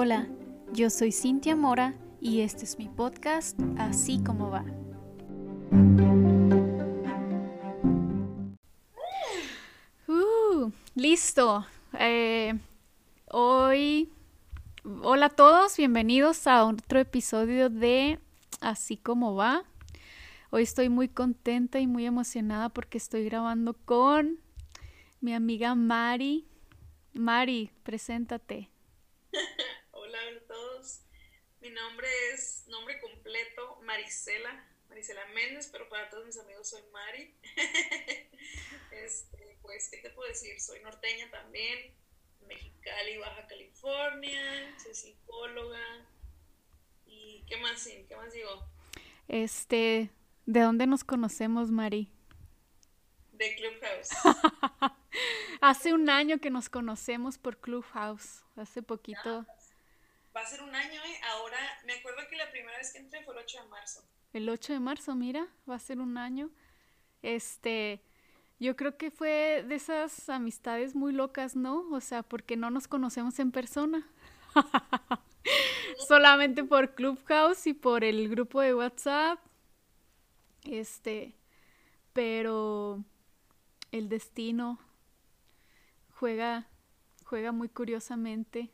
Hola, yo soy Cintia Mora y este es mi podcast Así como va. Uh, listo. Eh, hoy, hola a todos, bienvenidos a otro episodio de Así como va. Hoy estoy muy contenta y muy emocionada porque estoy grabando con mi amiga Mari. Mari, preséntate. Mi nombre es nombre completo Marisela, Marisela Méndez, pero para todos mis amigos soy Mari. este, pues, ¿qué te puedo decir? Soy norteña también, Mexicali, Baja California, soy psicóloga. ¿Y qué más, ¿Qué más digo? Este, ¿de dónde nos conocemos, Mari? De Clubhouse. Hace un año que nos conocemos por Clubhouse, hace poquito. Va a ser un año, ¿eh? Ahora, me acuerdo que la primera vez que entré fue el 8 de marzo. El 8 de marzo, mira, va a ser un año. Este, yo creo que fue de esas amistades muy locas, ¿no? O sea, porque no nos conocemos en persona. Solamente por Clubhouse y por el grupo de WhatsApp. Este, pero el destino juega, juega muy curiosamente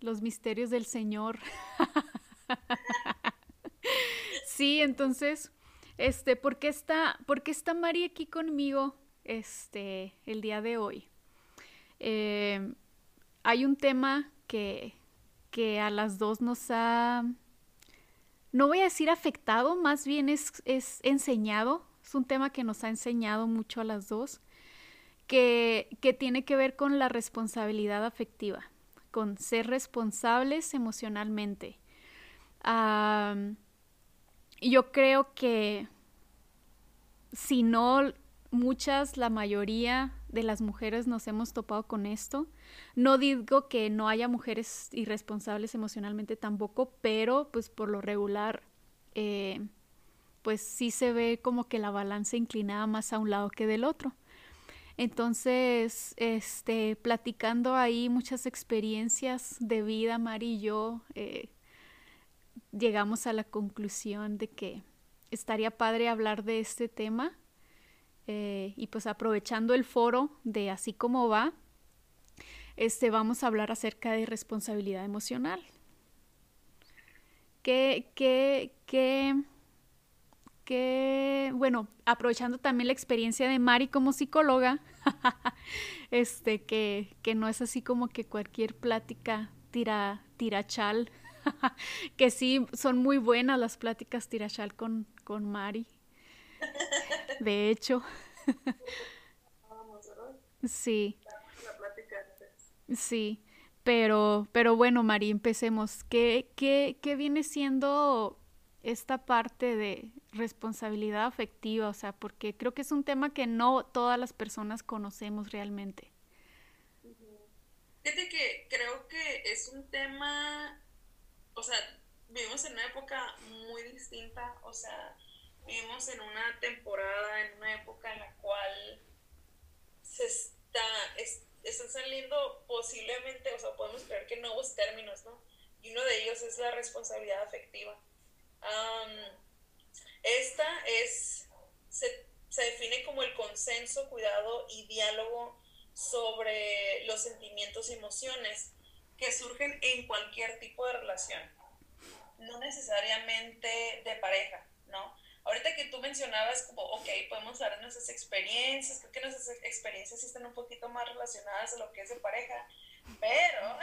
los misterios del Señor. sí, entonces, este, ¿por qué está, por qué está Mari aquí conmigo este, el día de hoy? Eh, hay un tema que, que a las dos nos ha, no voy a decir afectado, más bien es, es enseñado, es un tema que nos ha enseñado mucho a las dos que, tiene que ver con la responsabilidad afectiva, con ser responsables emocionalmente. yo creo que si no muchas, la mayoría de las mujeres nos hemos topado con esto. No digo que no haya mujeres irresponsables emocionalmente tampoco, pero pues por lo regular, eh, pues sí se ve como que la balanza inclinada más a un lado que del otro. Entonces, este, platicando ahí muchas experiencias de vida, Mari y yo, eh, llegamos a la conclusión de que estaría padre hablar de este tema. Eh, y pues aprovechando el foro de así como va, este, vamos a hablar acerca de responsabilidad emocional. ¿Qué, qué, qué, que, bueno, aprovechando también la experiencia de Mari como psicóloga, este, que, que no es así como que cualquier plática tira, tirachal, que sí son muy buenas las pláticas tirachal con, con Mari. De hecho. sí. Sí. Pero, pero bueno, Mari, empecemos. ¿Qué, qué, qué viene siendo esta parte de responsabilidad afectiva, o sea, porque creo que es un tema que no todas las personas conocemos realmente. Fíjate que creo que es un tema, o sea, vivimos en una época muy distinta, o sea, vivimos en una temporada, en una época en la cual se está, están saliendo posiblemente, o sea, podemos creer que nuevos términos, ¿no? Y uno de ellos es la responsabilidad afectiva esta es, se, define como el consenso, cuidado y diálogo sobre los sentimientos y emociones que surgen en cualquier tipo de relación, no necesariamente de pareja, ¿no? Ahorita que tú mencionabas como, ok, podemos hablar de nuestras experiencias, creo que nuestras experiencias están un poquito más relacionadas a lo que es de pareja, pero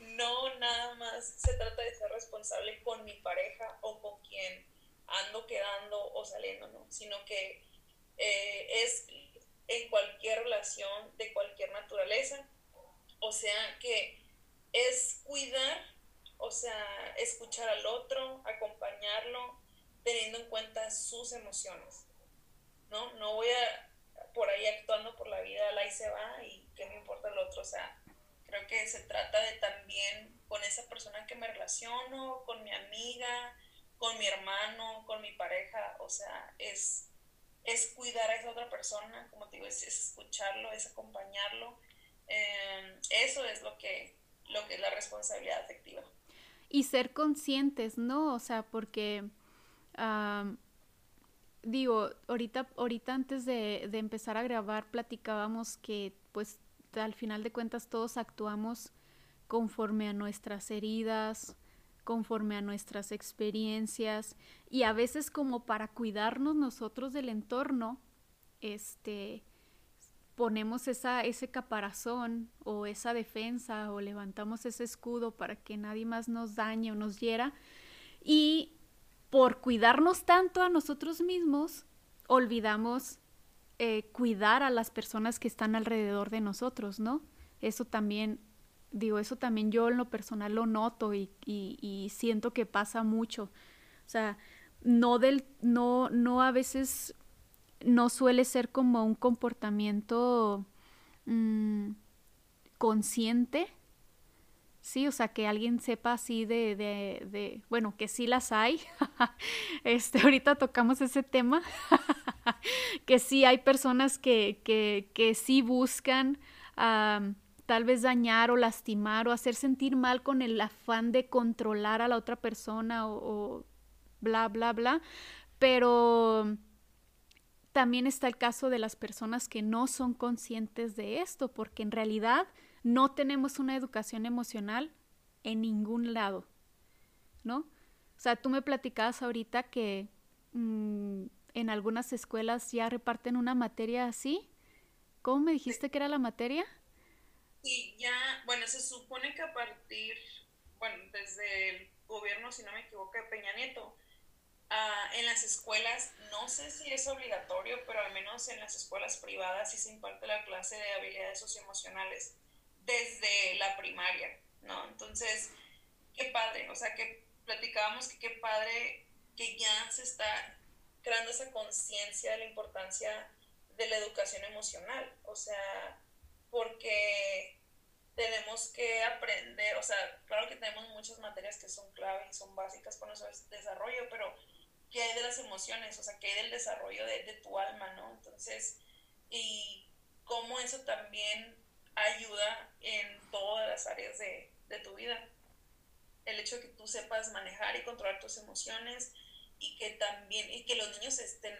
no nada más se trata de ser responsable con mi pareja o con quien ando quedando o saliendo, ¿no? Sino que eh, es en cualquier relación de cualquier naturaleza. O sea que es cuidar, o sea, escuchar al otro, acompañarlo, teniendo en cuenta sus emociones. ¿No? No voy a por ahí actuando por la vida, la y se va y qué me importa el otro. O sea, creo que se trata de también con esa persona que me relaciono, con mi amiga, con mi hermano, con mi pareja, o sea, es, es cuidar a esa otra persona, como te digo, es, escucharlo, es acompañarlo, Em, eso es lo que, lo que es la responsabilidad afectiva. Y ser conscientes, ¿no? O sea, porque digo, ahorita, ahorita antes de, de, empezar a grabar platicábamos que pues al final de cuentas todos actuamos conforme a nuestras heridas, conforme a nuestras experiencias y a veces como para cuidarnos nosotros del entorno, este ponemos esa, ese caparazón o esa defensa o levantamos ese escudo para que nadie más nos dañe o nos hiera y por cuidarnos tanto a nosotros mismos, olvidamos eh, cuidar a las personas que están alrededor de nosotros, ¿no? Eso también, digo, eso también yo en lo personal lo noto y, siento que pasa mucho. O sea, no del, no, no a veces no suele ser como un comportamiento mm, consciente Sí, o sea, que alguien sepa así de, de, de, bueno, que sí las hay. este, ahorita tocamos ese tema, que sí hay personas que, que, que sí buscan tal vez dañar o lastimar o hacer sentir mal con el afán de controlar a la otra persona o, bla, bla, bla. Pero también está el caso de las personas que no son conscientes de esto, porque en realidad no tenemos una educación emocional en ningún lado, ¿no? O sea, tú me platicabas ahorita que mm, en algunas escuelas ya reparten una materia así. ¿Cómo me dijiste que era la materia? Sí, ya, bueno, se supone que a partir, bueno, desde el gobierno, si no me equivoco, de Peña Nieto, ah, en las escuelas, no sé si es obligatorio, pero al menos en las escuelas privadas sí se imparte la clase de habilidades socioemocionales desde la primaria, ¿no? Entonces, qué padre, o sea, que platicábamos que qué padre que ya se está creando esa conciencia de la importancia de la educación emocional, o sea, porque tenemos que aprender, o sea, claro que tenemos muchas materias que son clave y son básicas para nuestro desarrollo, pero ¿qué hay de las emociones? O sea, ¿qué hay del desarrollo de, de tu alma, no? Entonces, y cómo eso también ayuda en todas las áreas de, tu vida. El hecho de que tú sepas manejar y controlar tus emociones y que también, y que los niños estén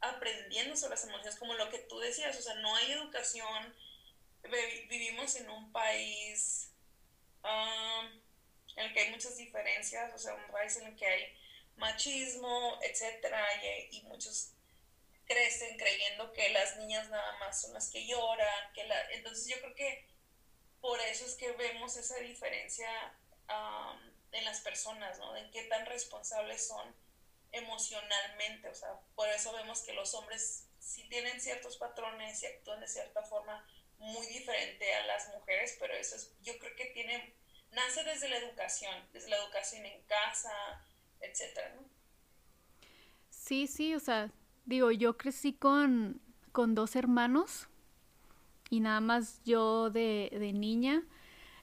aprendiendo sobre las emociones, como lo que tú decías, o sea, no hay educación, vivimos en un país um, en el que hay muchas diferencias, o sea, un país en el que hay machismo, etcétera, y, muchos crecen creyendo que las niñas nada más son las que lloran, que la... entonces yo creo que por eso es que vemos esa diferencia en las personas, ¿no? De qué tan responsables son emocionalmente, o sea, por eso vemos que los hombres sí tienen ciertos patrones y actúan de cierta forma muy diferente a las mujeres, pero eso es, yo creo que tiene, nace desde la educación, desde la educación en casa, etcétera, ¿no? Sí, sí, o sea, Digo, yo crecí con, con dos hermanos y nada más yo de, de niña.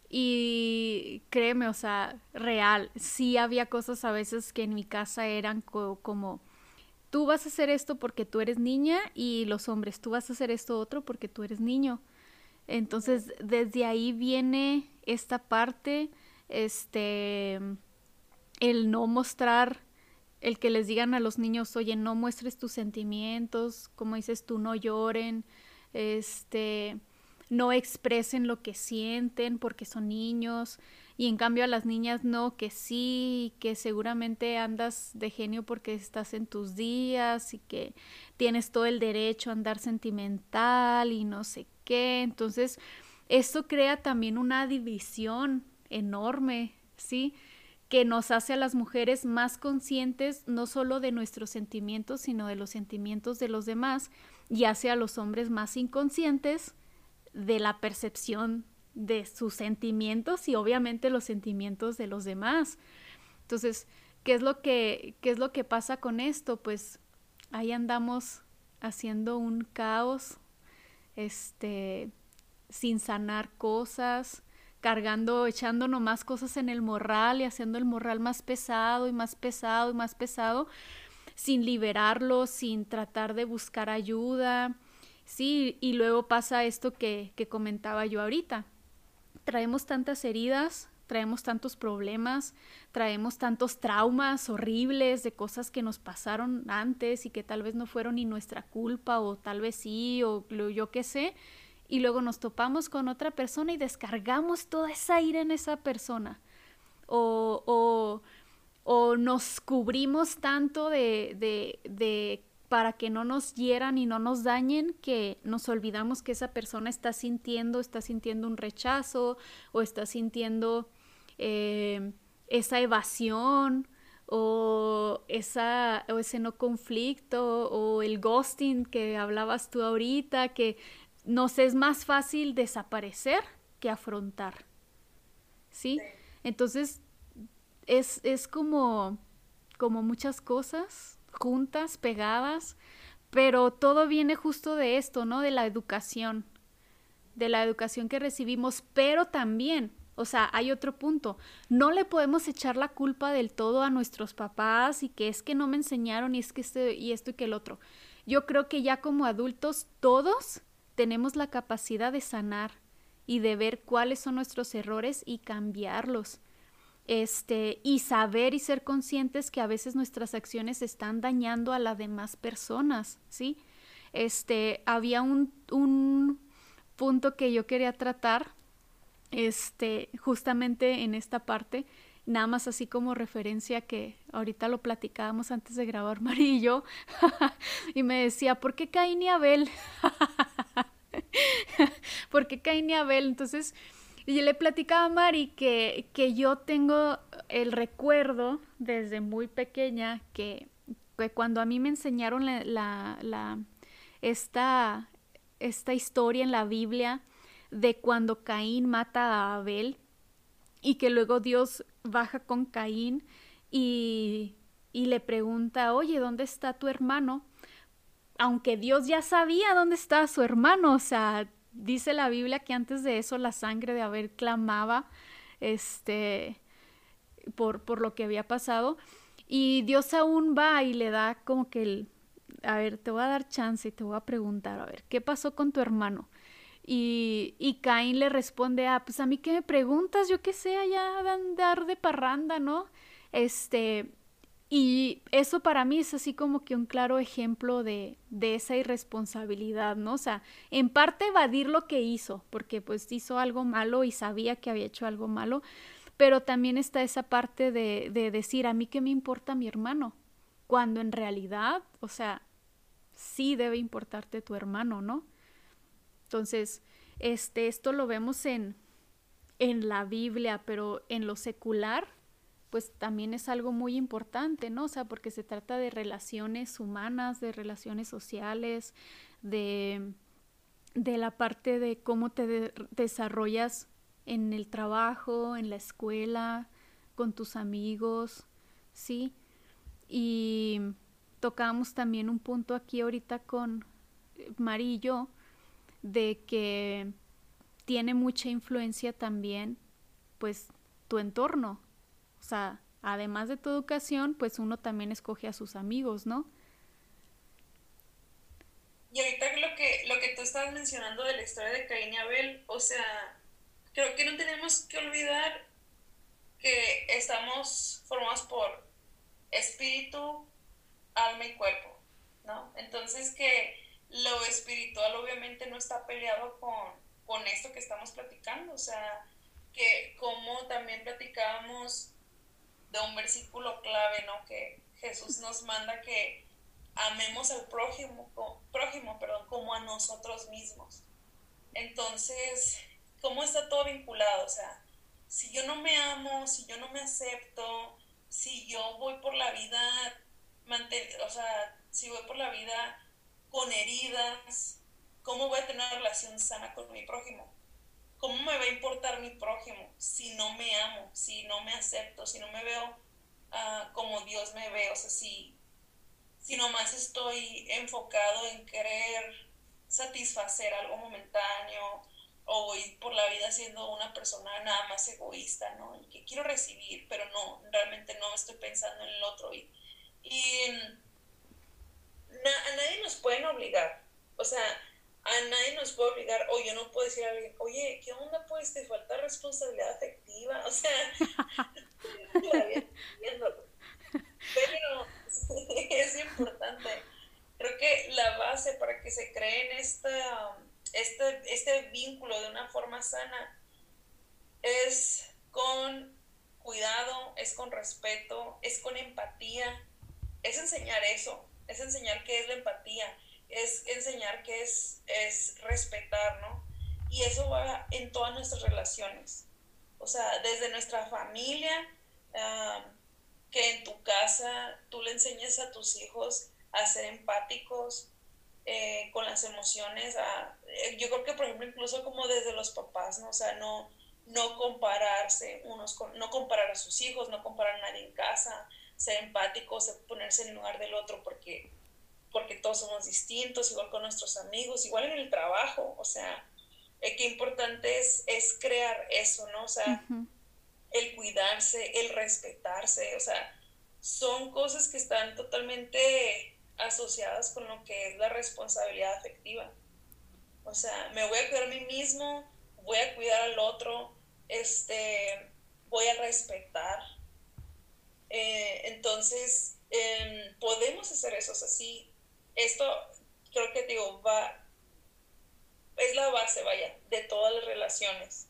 Y créeme, o sea, real, sí había cosas a veces que en mi casa eran como, tú vas a hacer esto porque tú eres niña y los hombres, tú vas a hacer esto otro porque tú eres niño. Entonces, desde ahí viene esta parte, este, el no mostrar el que les digan a los niños, oye, no muestres tus sentimientos, como dices tú, no lloren, este, no expresen lo que sienten porque son niños, y en cambio a las niñas no, que sí, que seguramente andas de genio porque estás en tus días y que tienes todo el derecho a andar sentimental y no sé qué. Entonces, esto crea también una división enorme, ¿sí? que nos hace a las mujeres más conscientes no solo de nuestros sentimientos, sino de los sentimientos de los demás, y hace a los hombres más inconscientes de la percepción de sus sentimientos y obviamente los sentimientos de los demás. Entonces, ¿qué es lo que, qué es lo que pasa con esto? Pues ahí andamos haciendo un caos, este, sin sanar cosas, cargando, echando nomás cosas en el morral y haciendo el morral más pesado y más pesado y más pesado, sin liberarlo, sin tratar de buscar ayuda. Sí, y luego pasa esto que, que comentaba yo ahorita. Traemos tantas heridas, traemos tantos problemas, traemos tantos traumas horribles de cosas que nos pasaron antes y que tal vez no fueron ni nuestra culpa o tal vez sí o yo qué sé, y luego nos topamos con otra persona y descargamos toda esa ira en esa persona. O, o, o nos cubrimos tanto de, de, de para que no nos hieran y no nos dañen, que nos olvidamos que esa persona está sintiendo, está sintiendo un rechazo o está sintiendo eh, esa evasión o, esa, o ese no conflicto o el ghosting que hablabas tú ahorita, que nos es más fácil desaparecer que afrontar. ¿Sí? Entonces, es, es como, como muchas cosas juntas, pegadas, pero todo viene justo de esto, ¿no? De la educación, de la educación que recibimos, pero también o sea, hay otro punto. No le podemos echar la culpa del todo a nuestros papás y que es que no me enseñaron y es que este y esto y que el otro. Yo creo que ya como adultos todos tenemos la capacidad de sanar y de ver cuáles son nuestros errores y cambiarlos. Este, y saber y ser conscientes que a veces nuestras acciones están dañando a las demás personas, ¿sí? Este, había un, un punto que yo quería tratar este, justamente en esta parte, nada más así como referencia que ahorita lo platicábamos antes de grabar Mari y yo, y me decía, ¿por qué Caín y Abel? ¿Por qué Caín y Abel? Entonces, yo le platicaba a Mari que, que yo tengo el recuerdo desde muy pequeña que, cuando a mí me enseñaron la, la, esta, esta historia en la Biblia, de cuando Caín mata a Abel y que luego Dios baja con Caín y, y le pregunta, oye, ¿dónde está tu hermano? Aunque Dios ya sabía dónde estaba su hermano, o sea, dice la Biblia que antes de eso la sangre de Abel clamaba, este, por, por lo que había pasado, y Dios aún va y le da como que el, a ver, te voy a dar chance y te voy a preguntar, a ver, ¿qué pasó con tu hermano? Y, y Caín le responde, ah, pues a mí qué me preguntas, yo qué sé, allá de andar de parranda, ¿no? Este, y eso para mí es así como que un claro ejemplo de, de esa irresponsabilidad, ¿no? O sea, en parte evadir lo que hizo, porque pues hizo algo malo y sabía que había hecho algo malo, pero también está esa parte de, de decir, a mí qué me importa mi hermano, cuando en realidad, o sea, sí debe importarte tu hermano, ¿no? Entonces, este, esto lo vemos en, en la Biblia, pero en lo secular, pues también es algo muy importante, ¿no? O sea, porque se trata de relaciones humanas, de relaciones sociales, de, de la parte de cómo te desarrollas en el trabajo, en la escuela, con tus amigos, ¿sí? Y tocamos también un punto aquí ahorita con Marillo, de que tiene mucha influencia también, pues, tu entorno. O sea, además de tu educación, pues uno también escoge a sus amigos, ¿no? Y ahorita lo que, lo que tú estabas mencionando de la historia de Caín y Abel, o sea, creo que no tenemos que olvidar que estamos formados por espíritu, alma y cuerpo, ¿no? Entonces que lo espiritual obviamente no está peleado con, con esto que estamos platicando, o sea, que como también platicábamos de un versículo clave, ¿no? Que Jesús nos manda que amemos al prójimo, prójimo, perdón, como a nosotros mismos. Entonces, ¿cómo está todo vinculado? O sea, si yo no me amo, si yo no me acepto, si yo voy por la vida, o sea, si voy por la vida con heridas, ¿cómo voy a tener una relación sana con mi prójimo? ¿Cómo me va a importar mi prójimo si no me amo, si no me acepto, si no me veo ah, como Dios me ve? O sea, si, si nomás estoy enfocado en querer satisfacer algo momentáneo o voy por la vida siendo una persona nada más egoísta, ¿no? Que quiero recibir, pero no, realmente no estoy pensando en el otro. Y, y a nadie nos pueden obligar. O sea, a nadie nos puede obligar, o yo no puedo decir a alguien, oye, ¿qué onda? Pues te falta responsabilidad afectiva. O sea, pero es importante. Creo que la base para que se creen esta, este, este vínculo de una forma sana es con cuidado, es con respeto, es con empatía, es enseñar eso, es enseñar qué es la empatía, es enseñar qué es, es respetar, ¿no? Y eso va en todas nuestras relaciones. O sea, desde nuestra familia, que en tu casa tú le enseñes a tus hijos a ser empáticos eh, con las emociones. Eh, yo creo que, por ejemplo, incluso como desde los papás, ¿no? O sea, no, no compararse unos con, no comparar a sus hijos, no comparar a nadie en casa, ser empáticos, ponerse en el lugar del otro porque, porque todos somos distintos, igual con nuestros amigos, igual en el trabajo, o sea, eh, qué importante es, es crear eso, ¿no? O sea, el cuidarse, el respetarse, o sea, son cosas que están totalmente asociadas con lo que es la responsabilidad afectiva. O sea, me voy a cuidar a mí mismo, voy a cuidar al otro, este, voy a respetar. Eh, entonces, em, podemos hacer eso. así esto creo que digo, va, es la base, vaya, de todas las relaciones.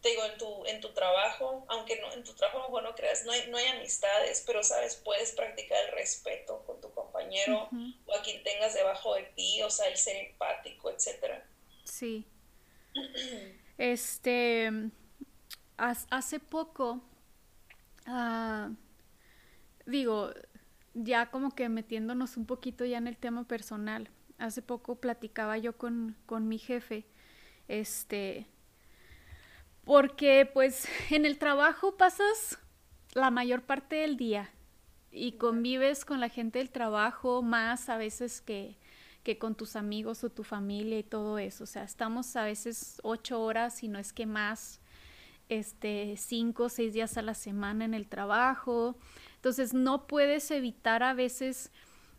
Te digo, en tu, en tu trabajo, aunque no, en tu trabajo no, no creas, no hay, no hay amistades, pero sabes, puedes practicar el respeto con tu compañero o a quien tengas debajo de ti, o sea, el ser empático, etcétera. Sí. Este, hace poco, ah, digo, ya como que metiéndonos un poquito ya en el tema personal, hace poco platicaba yo con, con mi jefe, este, porque pues en el trabajo pasas la mayor parte del día y convives con la gente del trabajo más a veces que, que con tus amigos o tu familia y todo eso. O sea, estamos a veces ocho horas, si no es que más, este, cinco o seis días a la semana en el trabajo. Entonces, no puedes evitar a veces,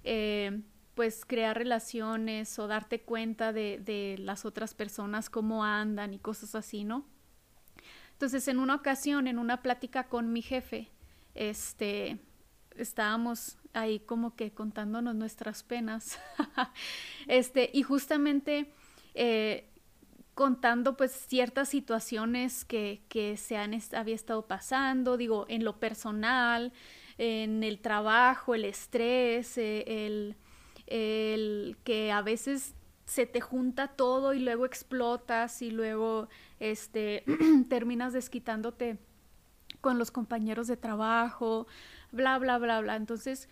eh, pues, crear relaciones o darte cuenta de, las otras personas, cómo andan y cosas así, ¿no? Entonces, en una ocasión, en una plática con mi jefe, este, estábamos ahí como que contándonos nuestras penas. este, y justamente eh, contando pues ciertas situaciones que, que se han había estado pasando, digo, en lo personal, en el trabajo, el estrés, eh, el, el que a veces se te junta todo y luego explotas y luego este terminas desquitándote con los compañeros de trabajo, bla, bla, bla, bla. Entonces,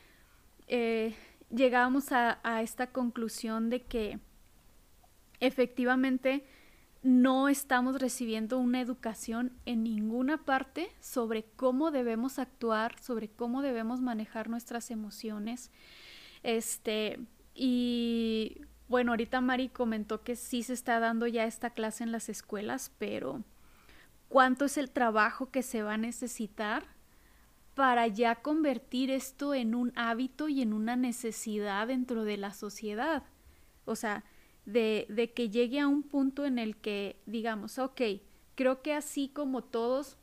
eh, llegamos a, esta conclusión de que efectivamente no estamos recibiendo una educación en ninguna parte sobre cómo debemos actuar, sobre cómo debemos manejar nuestras emociones. Este, y bueno, ahorita Mari comentó que sí se está dando ya esta clase en las escuelas, pero ¿cuánto es el trabajo que se va a necesitar para ya convertir esto en un hábito y en una necesidad dentro de la sociedad. O sea, de, de, que llegue a un punto en el que digamos, ok, creo que así como todos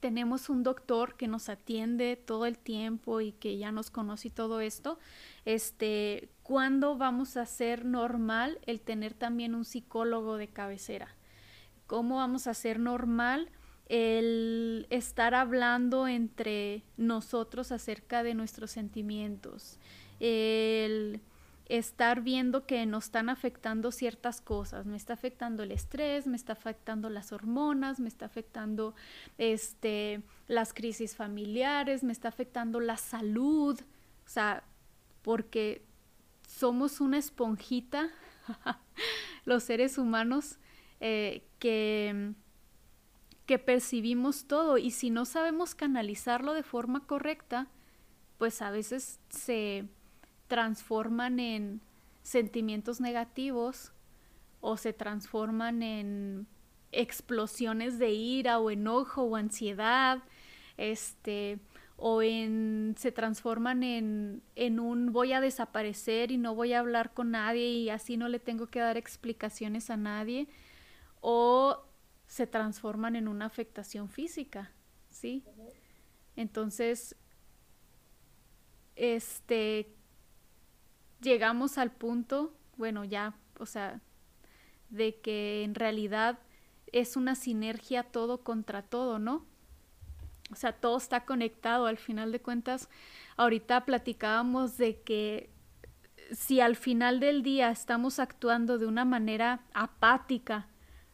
tenemos un doctor que nos atiende todo el tiempo y que ya nos conoce y todo esto, este, ¿cuándo vamos a hacer normal el tener también un psicólogo de cabecera? ¿Cómo vamos a hacer normal el estar hablando entre nosotros acerca de nuestros sentimientos, el estar viendo que nos están afectando ciertas cosas, me está afectando el estrés, me está afectando las hormonas, me está afectando este las crisis familiares, me está afectando la salud, o sea, porque somos una esponjita, los seres humanos, eh, que que percibimos todo. Y si no sabemos canalizarlo de forma correcta, pues a veces se transforman en sentimientos negativos o se transforman en explosiones de ira o enojo o ansiedad, este, o en se transforman en, en un voy a desaparecer y no voy a hablar con nadie y así no le tengo que dar explicaciones a nadie o se transforman en una afectación física, ¿sí? Entonces, este, llegamos al punto, bueno, ya, o sea, de que en realidad es una sinergia todo contra todo, ¿no? O sea, todo está conectado. Al final de cuentas, ahorita platicábamos de que si al final del día estamos actuando de una manera apática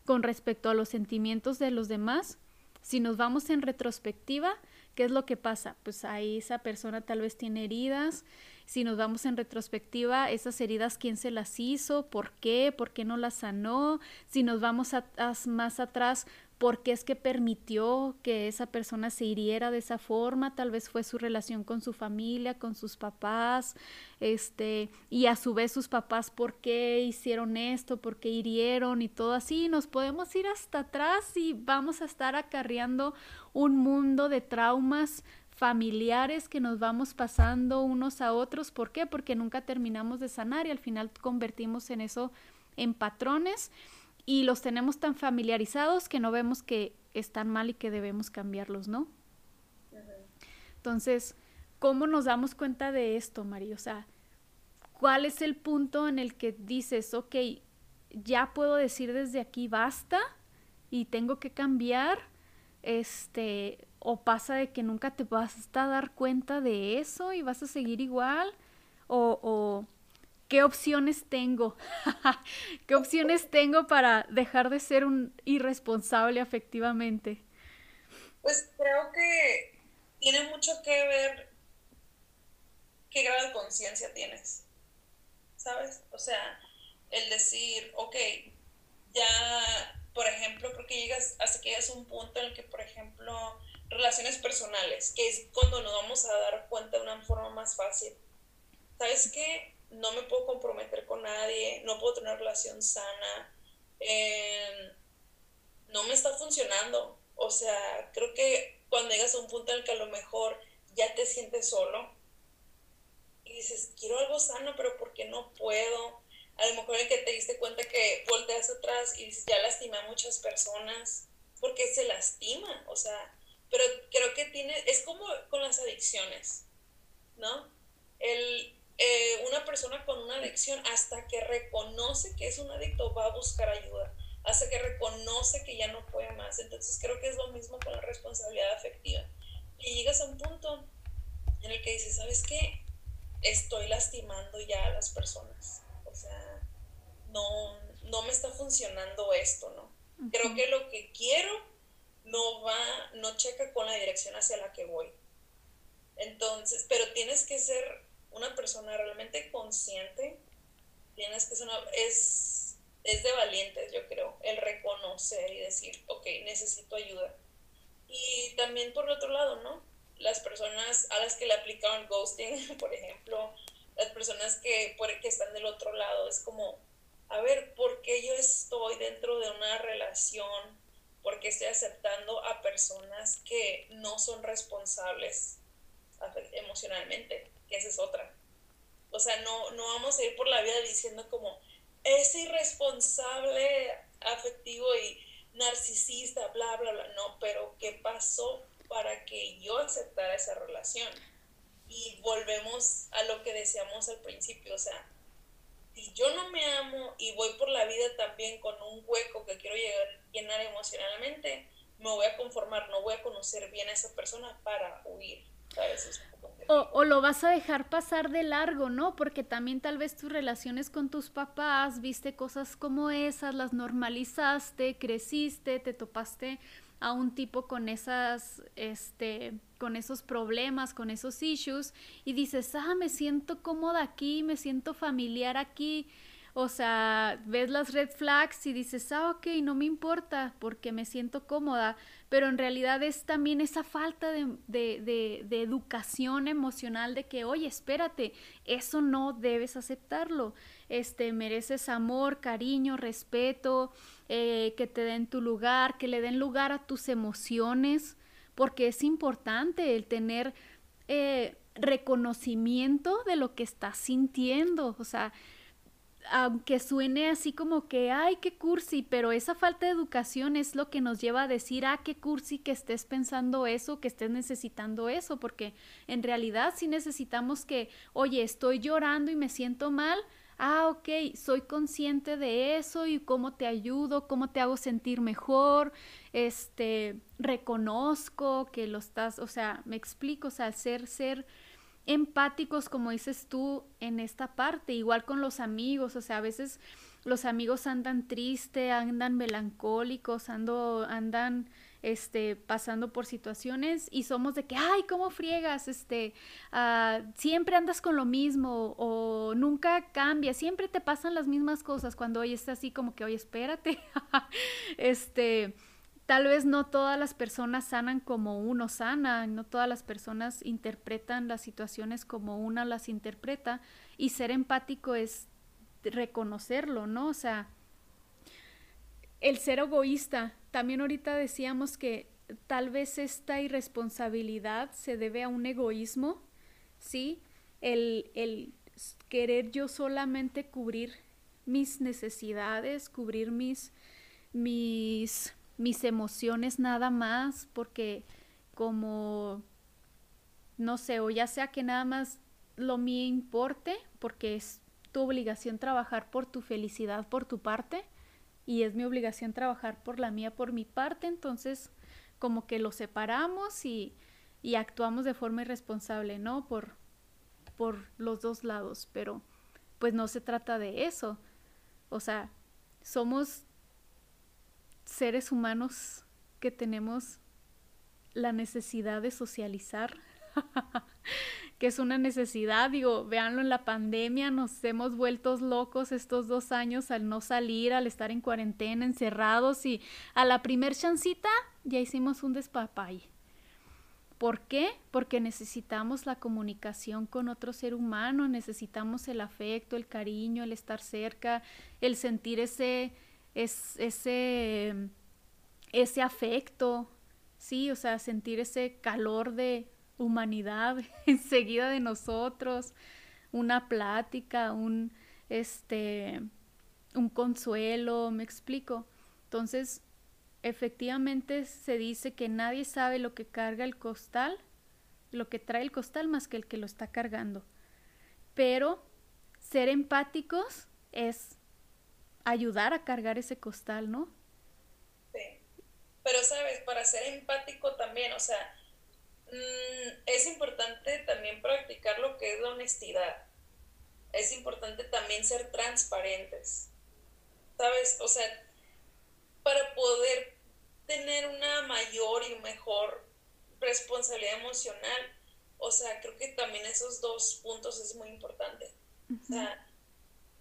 con respecto a los sentimientos de los demás, si nos vamos en retrospectiva, ¿qué es lo que pasa? Pues ahí esa persona tal vez tiene heridas. Si nos vamos en retrospectiva, esas heridas, ¿quién se las hizo? ¿Por qué? ¿Por qué no las sanó? Si nos vamos a, más atrás, por qué es que permitió que esa persona se hiriera de esa forma, tal vez fue su relación con su familia, con sus papás, este, y a su vez sus papás por qué hicieron esto, por qué hirieron y todo así, nos podemos ir hasta atrás y vamos a estar acarreando un mundo de traumas familiares que nos vamos pasando unos a otros, ¿por qué? Porque nunca terminamos de sanar y al final convertimos en eso en patrones y los tenemos tan familiarizados que no vemos que están mal y que debemos cambiarlos, ¿no? Entonces, ¿cómo nos damos cuenta de esto, María? O sea, ¿cuál es el punto en el que dices, ok, ya puedo decir desde aquí basta y tengo que cambiar? Este, o pasa de que nunca te vas a dar cuenta de eso y vas a seguir igual, o, ¿Qué opciones tengo? ¿Qué opciones tengo para dejar de ser un irresponsable afectivamente? Pues creo que tiene mucho que ver qué grado de conciencia tienes, ¿sabes? O sea, el decir, ok, ya, por ejemplo, creo que llegas, hasta que llegas a un punto en el que, por ejemplo, relaciones personales, que es cuando nos vamos a dar cuenta de una forma más fácil. ¿Sabes qué? no me puedo comprometer con nadie, no puedo tener una relación sana, em, no me está funcionando. O sea, creo que cuando llegas a un punto en el que a lo mejor ya te sientes solo y dices, quiero algo sano, pero ¿por qué no puedo? A lo mejor el que te diste cuenta que volteas atrás y dices, ya lastimé a muchas personas, porque se lastima, o sea, pero creo que tiene, es como con las adicciones, ¿no? El, eh, una persona con una adicción hasta que reconoce que es un adicto va a buscar ayuda, hasta que reconoce que ya no puede más. Entonces creo que es lo mismo con la responsabilidad afectiva. Y llegas a un punto en el que dices, ¿sabes qué? Estoy lastimando ya a las personas. O sea, no, no me está funcionando esto, ¿no? Creo que lo que quiero no va, no checa con la dirección hacia la que voy. Entonces, pero tienes que ser una persona realmente consciente, tienes que ser es, es de valientes, yo creo, el reconocer y decir, ok, necesito ayuda. Y también por el otro lado, ¿no? Las personas a las que le aplicaron ghosting, por ejemplo, las personas que, que están del otro lado, es como, a ver, ¿por qué yo estoy dentro de una relación? ¿Por qué estoy aceptando a personas que no son responsables emocionalmente? que esa es otra. O sea, no, no vamos a ir por la vida diciendo como, es irresponsable, afectivo y narcisista, bla, bla, bla. No, pero ¿qué pasó para que yo aceptara esa relación? Y volvemos a lo que decíamos al principio, o sea, si yo no me amo y voy por la vida también con un hueco que quiero llenar emocionalmente, me voy a conformar, no voy a conocer bien a esa persona para huir. ¿sabes? O, lo vas a dejar pasar de largo, ¿no? Porque también tal vez tus relaciones con tus papás, viste cosas como esas, las normalizaste, creciste, te topaste a un tipo con esas, este, con esos problemas, con esos issues, y dices, ah, me siento cómoda aquí, me siento familiar aquí, o sea, ves las red flags y dices, ah, ok, no me importa porque me siento cómoda, pero en realidad es también esa falta de, de, de, educación emocional de que, oye, espérate, eso no debes aceptarlo, este, mereces amor, cariño, respeto, eh, que te den tu lugar, que le den lugar a tus emociones, porque es importante el tener eh, reconocimiento de lo que estás sintiendo, o sea, aunque suene así como que, ay, qué cursi, pero esa falta de educación es lo que nos lleva a decir, ah, qué cursi que estés pensando eso, que estés necesitando eso, porque en realidad sí necesitamos que, oye, estoy llorando y me siento mal, ah, ok, soy consciente de eso y cómo te ayudo, cómo te hago sentir mejor, este, reconozco que lo estás, o sea, me explico, o sea, ser, ser empáticos, como dices tú, en esta parte, igual con los amigos, o sea, a veces los amigos andan tristes, andan melancólicos, ando, andan este, pasando por situaciones y somos de que, ay, ¿cómo friegas? Este, uh, siempre andas con lo mismo o nunca cambia, siempre te pasan las mismas cosas cuando hoy está así como que, oye, espérate, este, tal vez no todas las personas sanan como uno sana, no todas las personas interpretan las situaciones como una las interpreta y ser empático es reconocerlo, ¿no? O sea, el ser egoísta, también ahorita decíamos que tal vez esta irresponsabilidad se debe a un egoísmo, ¿sí? El, el querer yo solamente cubrir mis necesidades, cubrir mis, mis mis emociones nada más, porque como, no sé, o ya sea que nada más lo mío importe, porque es tu obligación trabajar por tu felicidad, por tu parte, y es mi obligación trabajar por la mía, por mi parte, entonces como que lo separamos y, y actuamos de forma irresponsable, ¿no? Por, por los dos lados, pero pues no se trata de eso. O sea, somos seres humanos que tenemos la necesidad de socializar, que es una necesidad, digo, véanlo en la pandemia, nos hemos vuelto locos estos dos años al no salir, al estar en cuarentena, encerrados y a la primer chancita ya hicimos un despapay. ¿Por qué? Porque necesitamos la comunicación con otro ser humano, necesitamos el afecto, el cariño, el estar cerca, el sentir ese, es, ese, ese afecto, sí, o sea, sentir ese calor de humanidad enseguida de nosotros, una plática, un, este, un consuelo, me explico. Entonces, efectivamente se dice que nadie sabe lo que carga el costal, lo que trae el costal más que el que lo está cargando. Pero ser empáticos es ayudar a cargar ese costal, ¿no? Sí. Pero, ¿sabes? Para ser empático también, o sea, mm, es importante también practicar lo que es la honestidad. Es importante también ser transparentes. ¿Sabes? O sea, para poder tener una mayor y mejor responsabilidad emocional, o sea, creo que también esos dos puntos es muy importante. O sea,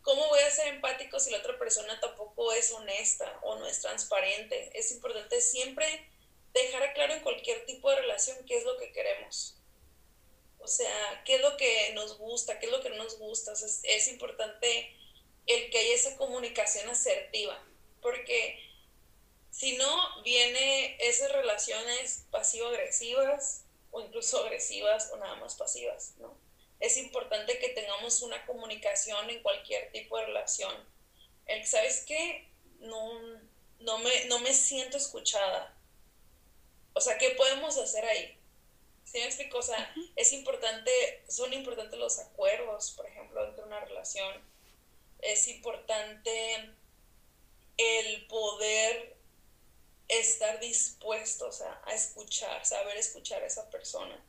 ¿Cómo voy a ser empático si la otra persona tampoco es honesta o no es transparente? Es importante siempre dejar claro en cualquier tipo de relación qué es lo que queremos. O sea, qué es lo que nos gusta, qué es lo que no nos gusta. es, importante el que haya esa comunicación asertiva, porque si no, viene esas relaciones pasivo-agresivas o incluso agresivas o nada más pasivas, ¿no? es importante que tengamos una comunicación en cualquier tipo de relación. El, ¿Sabes qué? No, no, me, no me siento escuchada. O sea, ¿qué podemos hacer ahí? ¿Sí me explico? O sea, es importante, son importantes los acuerdos, por ejemplo, dentro de una relación. Es importante el poder estar dispuestos a escuchar, saber escuchar a esa persona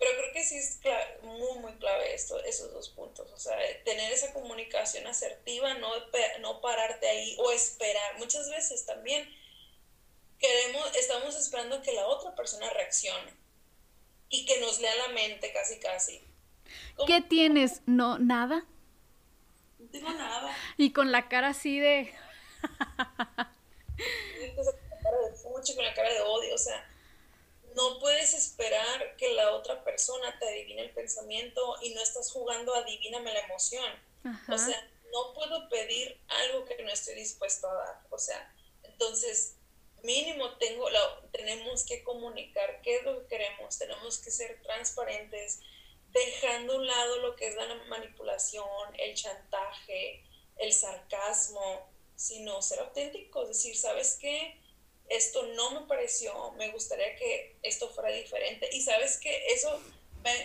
pero creo que sí es muy, muy clave esto, esos dos puntos. O sea, tener esa comunicación asertiva, no, no pararte ahí o esperar. Muchas veces también queremos, estamos esperando que la otra persona reaccione y que nos lea la mente casi, casi. ¿Qué tienes? No, nada. No tengo nada. Y con la cara así de... con la cara de fuchi, con la cara de odio, o sea no puedes esperar que la otra persona te adivine el pensamiento y no estás jugando adivíname la emoción. O sea, no puedo pedir algo que no estoy dispuesto a dar. O sea, entonces mínimo tengo, tenemos que comunicar qué es lo que queremos, tenemos que ser transparentes, dejando a un lado lo que es la manipulación, el chantaje, el sarcasmo, sino ser auténticos, decir, ¿sabes qué? Esto no me pareció, me gustaría que esto fuera diferente. Y sabes que eso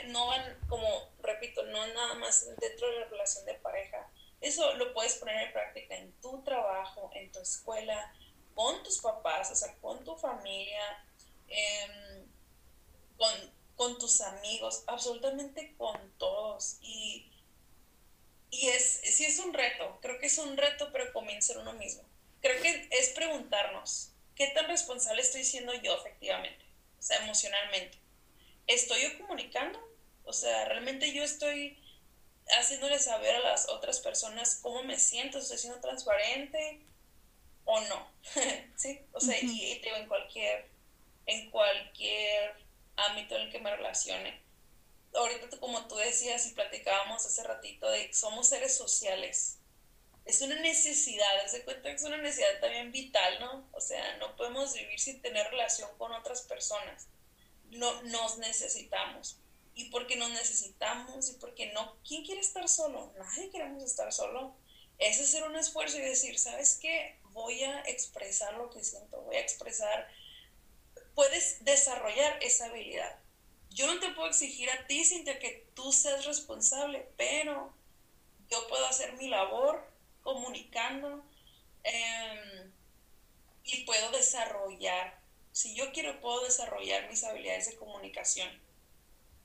no van, como repito, no nada más dentro de la relación de pareja. Eso lo puedes poner en práctica en tu trabajo, en tu escuela, con tus papás, o sea, con tu familia, em, con, con, tus amigos, absolutamente con todos. Y, y es, sí es un reto, creo que es un reto, pero comienza en uno mismo. Creo que es preguntarnos, ¿qué tan responsable estoy siendo yo efectivamente? O sea, emocionalmente. ¿Estoy yo comunicando? O sea, realmente yo estoy haciéndole saber a las otras personas cómo me siento, estoy siendo transparente, o no. ¿Sí? O sea, y, digo, en cualquier, en cualquier ámbito en el que me relacione. Ahorita, como tú decías y platicábamos hace ratito, de somos seres sociales. Es una necesidad, de cuenta que es una necesidad también vital, ¿no? O sea, no podemos vivir sin tener relación con otras personas. No, nos necesitamos. Y porque nos necesitamos y porque no, ¿quién quiere estar solo? Nadie queremos estar solo. Es hacer un esfuerzo y decir, ¿sabes qué? Voy a expresar lo que siento, voy a expresar, puedes desarrollar esa habilidad. Yo no te puedo exigir a ti, sin que tú seas responsable, pero yo puedo hacer mi labor comunicando em, y puedo desarrollar, si yo quiero, puedo desarrollar mis habilidades de comunicación.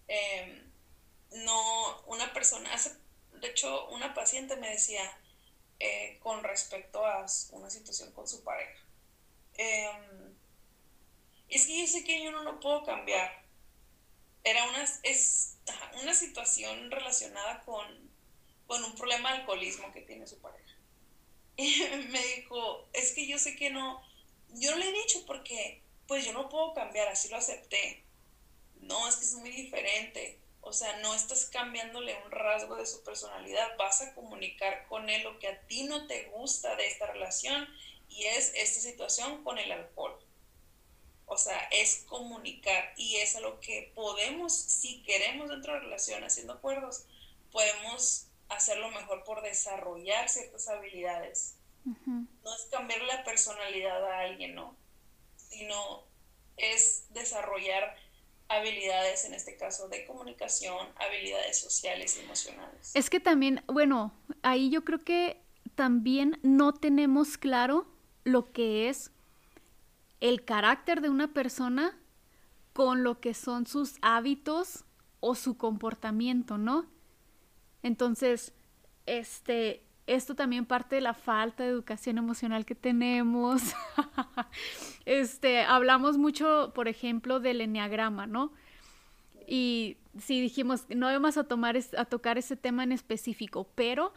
Em, no, una persona, hace, de hecho, una paciente me decía, eh, con respecto a una situación con su pareja. Em, es que yo sé que yo no lo puedo cambiar. Era una, es una situación relacionada con, con un problema de alcoholismo que tiene su pareja. Y me dijo, es que yo sé que no, yo no le he dicho porque, pues yo no puedo cambiar, así lo acepté. No, es que es muy diferente. O sea, no estás cambiándole un rasgo de su personalidad, vas a comunicar con él lo que a ti no te gusta de esta relación y es esta situación con el alcohol. O sea, es comunicar y es a lo que podemos, si queremos dentro de la relación, haciendo acuerdos, podemos hacerlo mejor por desarrollar ciertas habilidades. No es cambiar la personalidad a alguien, ¿no? Sino es desarrollar habilidades, en este caso de comunicación, habilidades sociales y emocionales. Es que también, bueno, ahí yo creo que también no tenemos claro lo que es el carácter de una persona con lo que son sus hábitos o su comportamiento, ¿no? Entonces, este, esto también parte de la falta de educación emocional que tenemos. este, hablamos mucho, por ejemplo, del enneagrama, ¿no? Y sí dijimos, no vamos a, tomar, a tocar ese tema en específico, pero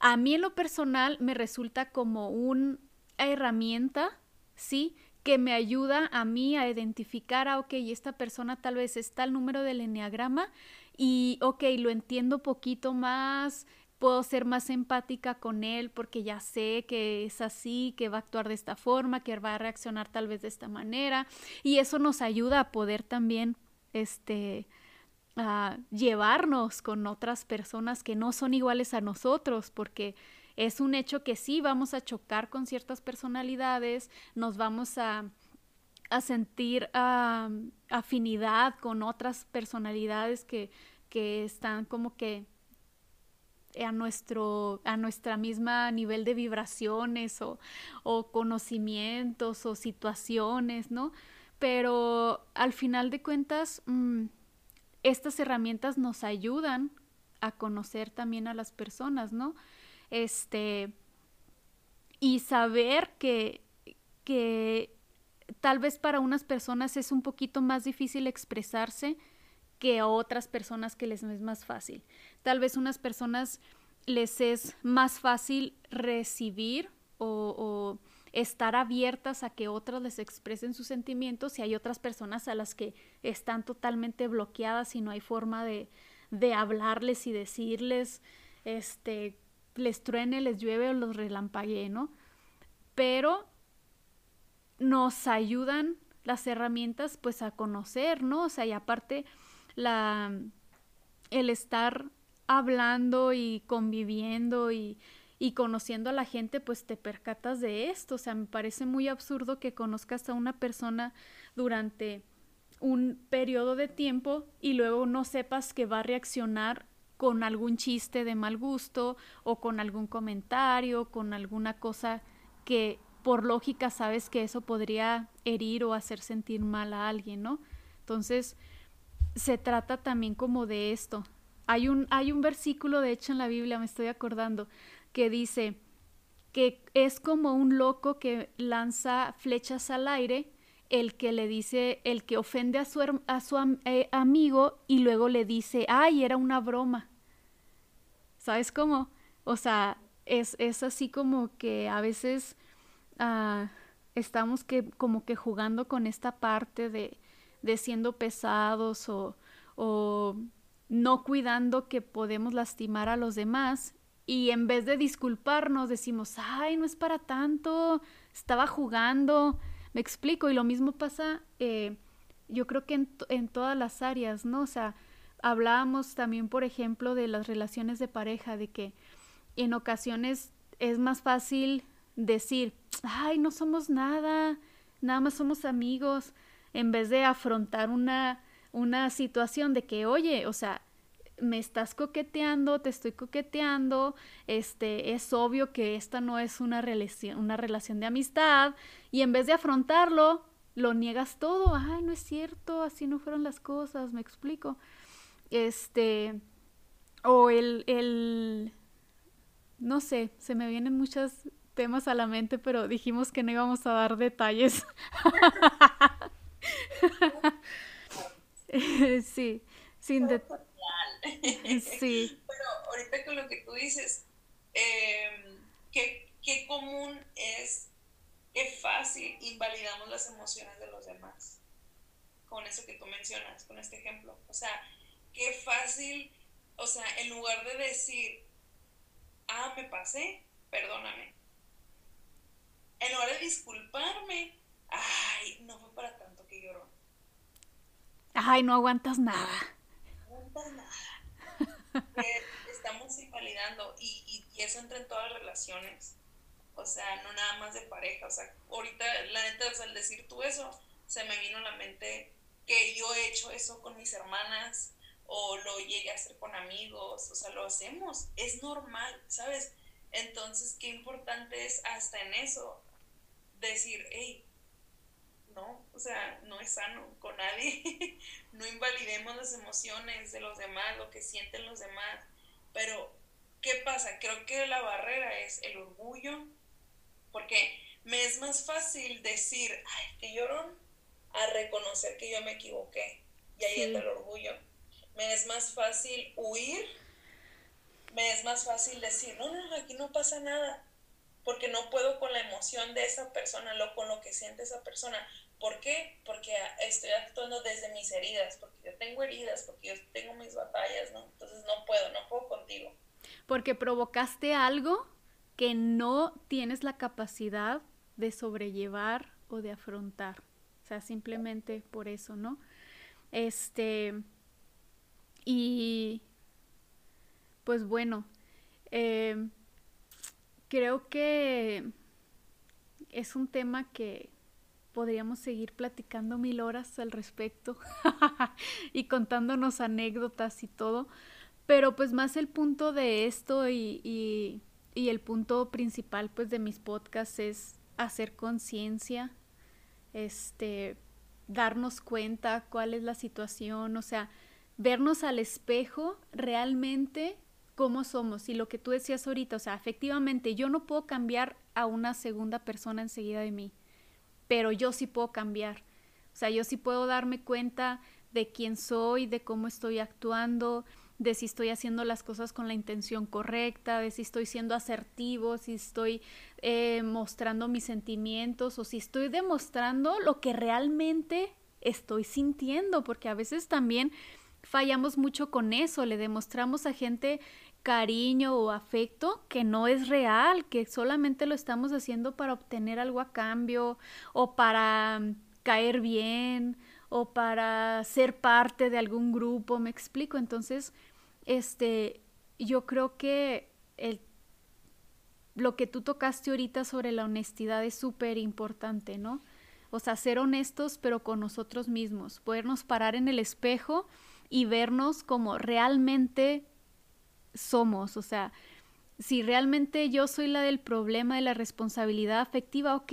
a mí en lo personal me resulta como una herramienta, ¿sí? Que me ayuda a mí a identificar, a, ok, esta persona tal vez está el número del enneagrama y, ok, lo entiendo poquito más, puedo ser más empática con él porque ya sé que es así, que va a actuar de esta forma, que va a reaccionar tal vez de esta manera. Y eso nos ayuda a poder también este a llevarnos con otras personas que no son iguales a nosotros porque es un hecho que sí vamos a chocar con ciertas personalidades, nos vamos a, a sentir afinidad con otras personalidades que, que están como que a nuestro, a nuestra misma nivel de vibraciones o, conocimientos o situaciones, ¿no? Pero al final de cuentas, mm, estas herramientas nos ayudan a conocer también a las personas, ¿no? Este, y saber que, que tal vez para unas personas es un poquito más difícil expresarse que a otras personas que les es más fácil. Tal vez unas personas les es más fácil recibir o, estar abiertas a que otras les expresen sus sentimientos y hay otras personas a las que están totalmente bloqueadas y no hay forma de, de hablarles y decirles, este, les truene, les llueve o los relampaguee, ¿no? Pero nos ayudan las herramientas pues a conocer, ¿no? O sea, y aparte la el estar hablando y conviviendo y, y conociendo a la gente, pues te percatas de esto. O sea, me parece muy absurdo que conozcas a una persona durante un periodo de tiempo y luego no sepas que va a reaccionar con algún chiste de mal gusto o con algún comentario, con alguna cosa que por lógica sabes que eso podría herir o hacer sentir mal a alguien, ¿no? Entonces, se trata también como de esto. Hay un, hay un versículo, de hecho, en la Biblia, me estoy acordando, que dice que es como un loco que lanza flechas al aire el que le dice, el que ofende a su, a su eh, amigo y luego le dice, ay, era una broma. ¿Sabes cómo? O sea, es, es así como que a veces ah, estamos que, como que jugando con esta parte de, de siendo pesados o, o no cuidando que podemos lastimar a los demás y en vez de disculparnos decimos, ay, no es para tanto, estaba jugando, me explico, y lo mismo pasa, eh, yo creo que en, en, todas las áreas, ¿no? O sea, hablábamos también, por ejemplo, de las relaciones de pareja, de que en ocasiones es más fácil decir, ay, no somos nada, nada más somos amigos, en vez de afrontar una, una situación de que, oye, o sea, me estás coqueteando, te estoy coqueteando, este, es obvio que esta no es una relación, una relación de amistad, y en vez de afrontarlo, lo niegas todo, ay, no es cierto, así no fueron las cosas, me explico. Este, o el, el, no sé, se me vienen muchos temas a la mente, pero dijimos que no íbamos a dar detalles. sí, sin detalles. Sí. Pero ahorita con lo que tú dices, eh, qué, qué común es, qué fácil invalidamos las emociones de los demás. Con eso que tú mencionas, con este ejemplo. O sea, qué fácil, o sea, en lugar de decir, ah, me pasé, perdóname. En lugar de disculparme, ay, no fue para tanto que lloró. Ay, no aguantas nada. No aguantas nada. estamos invalidando y, y, eso entra en todas las relaciones. O sea, no nada más de pareja. O sea, ahorita, la neta, al decir tú eso, se me vino a la mente que yo he hecho eso con mis hermanas, o lo llegué a hacer con amigos, o sea, lo hacemos, es normal, ¿sabes? Entonces, qué importante es hasta en eso decir, hey, no, o sea, no es sano con nadie, no invalidemos las emociones de los demás, lo que sienten los demás, pero ¿qué pasa? Creo que la barrera es el orgullo, porque me es más fácil decir, ay, que llorón, a reconocer que yo me equivoqué, y ahí está el orgullo. Me es más fácil huir, me es más fácil decir, no, no, aquí no pasa nada, porque no puedo con la emoción de esa persona, lo, con lo que siente esa persona. ¿Por qué? Porque estoy actuando desde mis heridas, porque yo tengo heridas, porque yo tengo mis batallas, ¿no? Entonces no puedo, no puedo contigo. Porque provocaste algo que no tienes la capacidad de sobrellevar o de afrontar. O sea, simplemente por eso, ¿no? Este, y pues bueno, eh, creo que es un tema que podríamos seguir platicando mil horas al respecto y contándonos anécdotas y todo, pero pues más el punto de esto y, y, el punto principal pues de mis podcasts es hacer conciencia, este, darnos cuenta cuál es la situación, o sea, vernos al espejo realmente cómo somos y lo que tú decías ahorita, o sea, efectivamente yo no puedo cambiar a una segunda persona enseguida de mí, pero yo sí puedo cambiar. O sea, yo sí puedo darme cuenta de quién soy, de cómo estoy actuando, de si estoy haciendo las cosas con la intención correcta, de si estoy siendo asertivo, si estoy eh, mostrando mis sentimientos o si estoy demostrando lo que realmente estoy sintiendo, porque a veces también fallamos mucho con eso, le demostramos a gente cariño o afecto que no es real, que solamente lo estamos haciendo para obtener algo a cambio o para mm, caer bien o para ser parte de algún grupo, me explico. Entonces, este, yo creo que el, lo que tú tocaste ahorita sobre la honestidad es súper importante, ¿no? O sea, ser honestos pero con nosotros mismos, podernos parar en el espejo y vernos como realmente somos, o sea, si realmente yo soy la del problema de la responsabilidad afectiva, ok,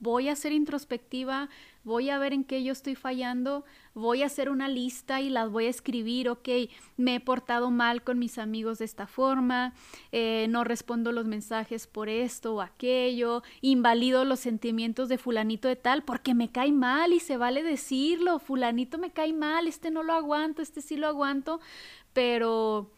voy a ser introspectiva, voy a ver en qué yo estoy fallando, voy a hacer una lista y las voy a escribir, ok, me he portado mal con mis amigos de esta forma, eh, no respondo los mensajes por esto o aquello, invalido los sentimientos de fulanito de tal porque me cae mal y se vale decirlo, fulanito me cae mal, este no lo aguanto, este sí lo aguanto, pero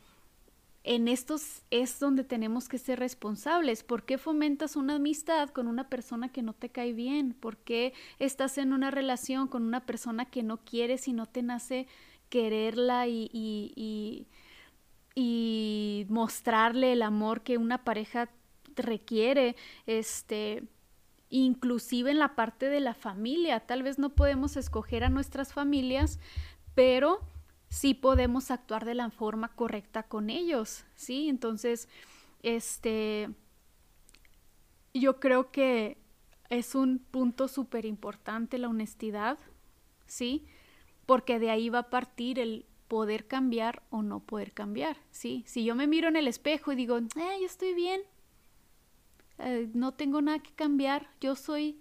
en estos es donde tenemos que ser responsables. ¿Por qué fomentas una amistad con una persona que no te cae bien? ¿Por qué estás en una relación con una persona que no quieres y no te nace quererla y, y, y, mostrarle el amor que una pareja requiere? Este, inclusive en la parte de la familia. Tal vez no podemos escoger a nuestras familias, pero sí podemos actuar de la forma correcta con ellos, ¿sí? Entonces, este, yo creo que es un punto súper importante la honestidad, ¿sí? Porque de ahí va a partir el poder cambiar o no poder cambiar, ¿sí? Si yo me miro en el espejo y digo, eh, yo estoy bien, eh, no tengo nada que cambiar, yo soy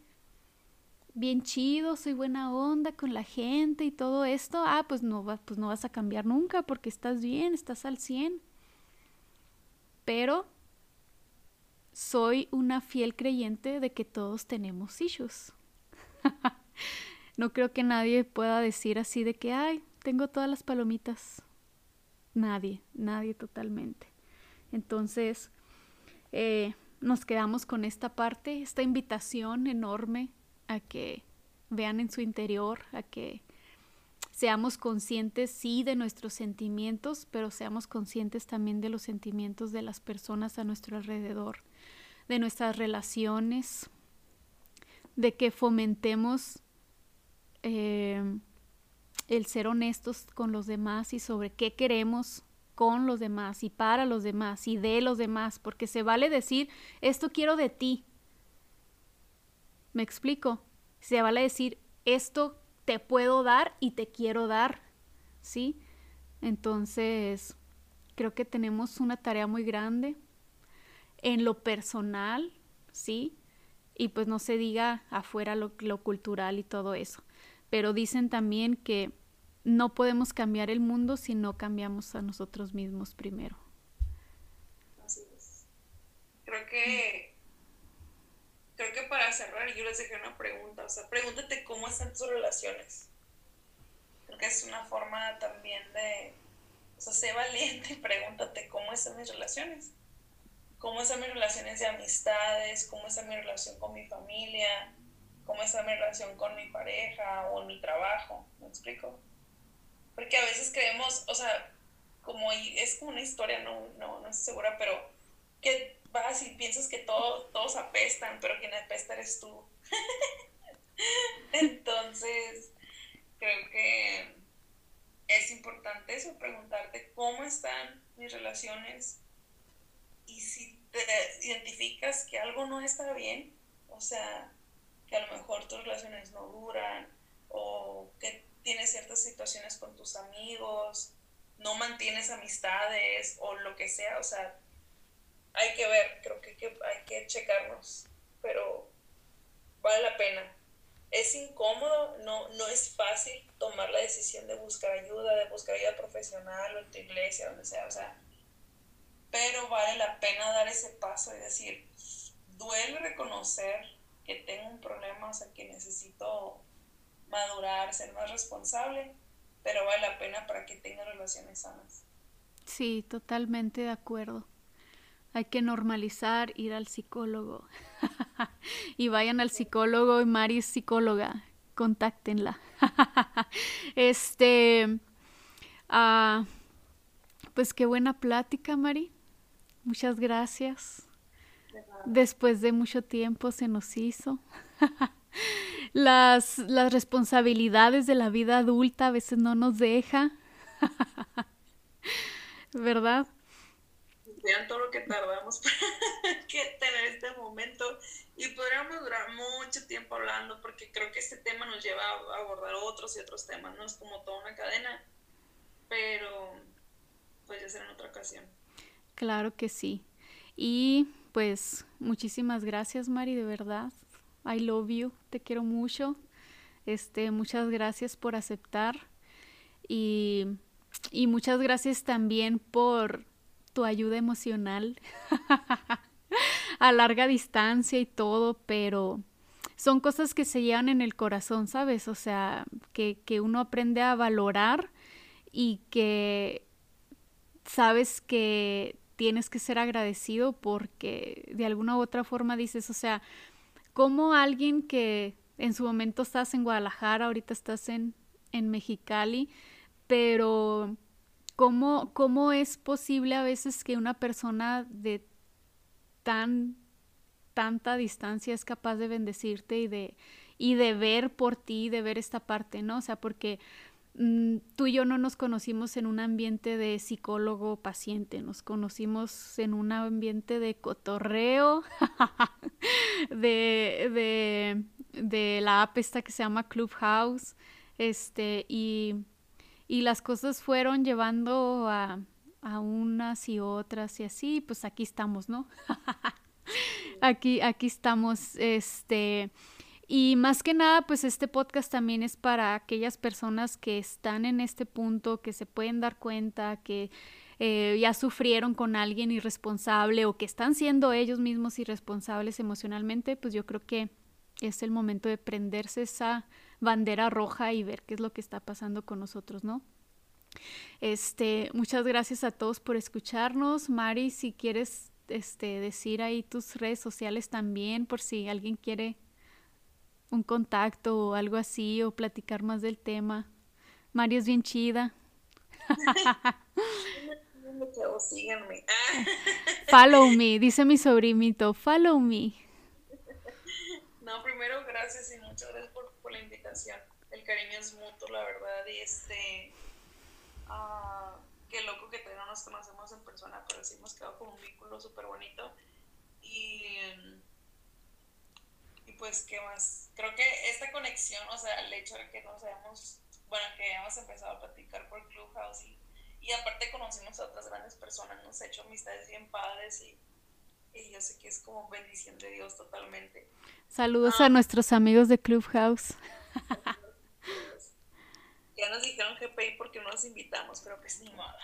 bien chido, soy buena onda con la gente y todo esto, ah, pues no, pues no vas a cambiar nunca porque estás bien, estás al 100. Pero soy una fiel creyente de que todos tenemos issues. no creo que nadie pueda decir así de que, ay, tengo todas las palomitas. Nadie, nadie totalmente. Entonces, eh, nos quedamos con esta parte, esta invitación enorme a que vean en su interior, a que seamos conscientes, sí, de nuestros sentimientos, pero seamos conscientes también de los sentimientos de las personas a nuestro alrededor, de nuestras relaciones, de que fomentemos eh, el ser honestos con los demás y sobre qué queremos con los demás y para los demás y de los demás, porque se vale decir, esto quiero de ti, ¿Me explico? Se vale decir, esto te puedo dar y te quiero dar, ¿sí? Entonces, creo que tenemos una tarea muy grande en lo personal, ¿sí? Y pues no se diga afuera lo, lo cultural y todo eso. Pero dicen también que no podemos cambiar el mundo si no cambiamos a nosotros mismos primero. Así es. Creo que creo que para cerrar yo les dejé una pregunta, o sea, pregúntate cómo están tus relaciones. Creo que es una forma también de, o sea, sé valiente y pregúntate cómo están mis relaciones. ¿Cómo están mis relaciones de amistades? ¿Cómo está mi relación con mi familia? ¿Cómo está mi relación con mi pareja o en mi trabajo? ¿Me explico? Porque a veces creemos, o sea, como es como una historia, no, no, no estoy segura, pero que vas y piensas que todos apestan, pero quien apesta eres tú. Entonces, creo que es importante eso, preguntarte cómo están mis relaciones y si te identificas que algo no está bien, o sea, que a lo mejor tus relaciones no duran o que tienes ciertas situaciones con tus amigos, no mantienes amistades o lo que sea, o sea, hay que ver, creo que, hay que checarnos, pero vale la pena. Es incómodo, no, no es fácil tomar la decisión de buscar ayuda, de buscar ayuda profesional o en tu iglesia, donde sea, o sea, pero vale la pena dar ese paso y decir, duele reconocer que tengo un problema, o sea, que necesito madurar, ser más responsable, pero vale la pena para que tenga relaciones sanas. Sí, totalmente de acuerdo. Hay que normalizar ir al psicólogo. y vayan al psicólogo y Mari es psicóloga. Contáctenla. este. Ah, pues qué buena plática, Mari. muchas gracias. Después de mucho tiempo se nos hizo. las, las responsabilidades de la vida adulta a veces no nos deja. ¿Verdad? Vean todo lo que tardamos para tener este momento y podríamos durar mucho tiempo hablando porque creo que este tema nos lleva a abordar otros y otros temas, no es como toda una cadena, pero pues ya será en otra ocasión. Claro que sí. Y pues muchísimas gracias Mari, de verdad. I love you, te quiero mucho. Este, muchas gracias por aceptar y, y muchas gracias también por tu ayuda emocional a larga distancia y todo, pero son cosas que se llevan en el corazón, ¿sabes? O sea, que, que uno aprende a valorar y que sabes que tienes que ser agradecido porque de alguna u otra forma dices, o sea, como alguien que en su momento estás en Guadalajara, ahorita estás en, en Mexicali, pero ¿cómo, ¿cómo es posible a veces que una persona de tan tanta distancia es capaz de bendecirte y de, y de ver por ti, de ver esta parte, ¿no? O sea, porque Mm, tú y yo no nos conocimos en un ambiente de psicólogo paciente, nos conocimos en un ambiente de cotorreo, de, de, la app esta que se llama Clubhouse, este, y, y las cosas fueron llevando a, a unas y otras y así, pues aquí estamos, ¿no? aquí, aquí estamos, este, y más que nada, pues este podcast también es para aquellas personas que están en este punto, que se pueden dar cuenta, que eh, ya sufrieron con alguien irresponsable o que están siendo ellos mismos irresponsables emocionalmente, pues yo creo que es el momento de prenderse esa bandera roja y ver qué es lo que está pasando con nosotros, ¿no? Este, muchas gracias a todos por escucharnos. Mari, si quieres este, decir ahí tus redes sociales también, por si alguien quiere un contacto o algo así o platicar más del tema. Mario es bien chida. Síganme. Follow me, dice mi sobrinito, follow me. No, primero gracias y muchas gracias El cariño es mutuo, la verdad, y este, uh, qué loco que todavía no nos conocemos en persona, pero sí hemos quedado con un vínculo súper bonito. Y pues, ¿qué más? Creo que esta conexión, o sea, el hecho de que nos hayamos, bueno, que hayamos empezado a platicar por Clubhouse y, y aparte conocimos a otras grandes personas, nos ha hecho amistades bien padres y, y yo sé que es como bendición de Dios totalmente. Saludos a ah. nuestros amigos de Clubhouse. ya nos dijeron GPI porque no nos invitamos, pero pues ni modo.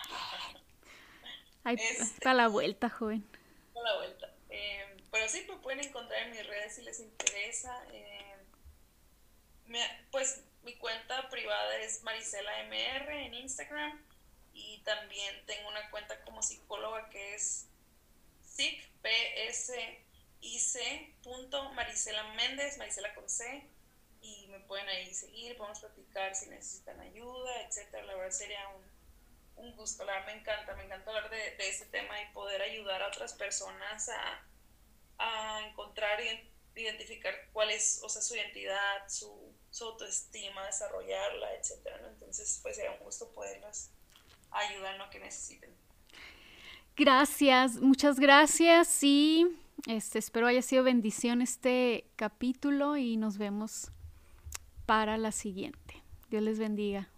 Ay, este, la vuelta, joven. Para la vuelta. Eh, pero sí, me pueden encontrar en mis redes si les interesa. Eh, pues mi cuenta privada es Marisela MR en Instagram y también tengo una cuenta como psicóloga que es Marisela Méndez, Marisela con C, me pueden ahí seguir, podemos platicar si necesitan ayuda, etcétera. La verdad sería un, un gusto, la verdad me encanta, me encanta hablar de, de este tema y poder ayudar a otras personas a a encontrar y identificar cuál es, o sea, su identidad, su, autoestima, desarrollarla, etcétera, Entonces, pues sería un gusto poderlas ayudar en lo que necesiten. Gracias, muchas gracias y este, espero haya sido bendición este capítulo y nos vemos para la siguiente. Dios les bendiga.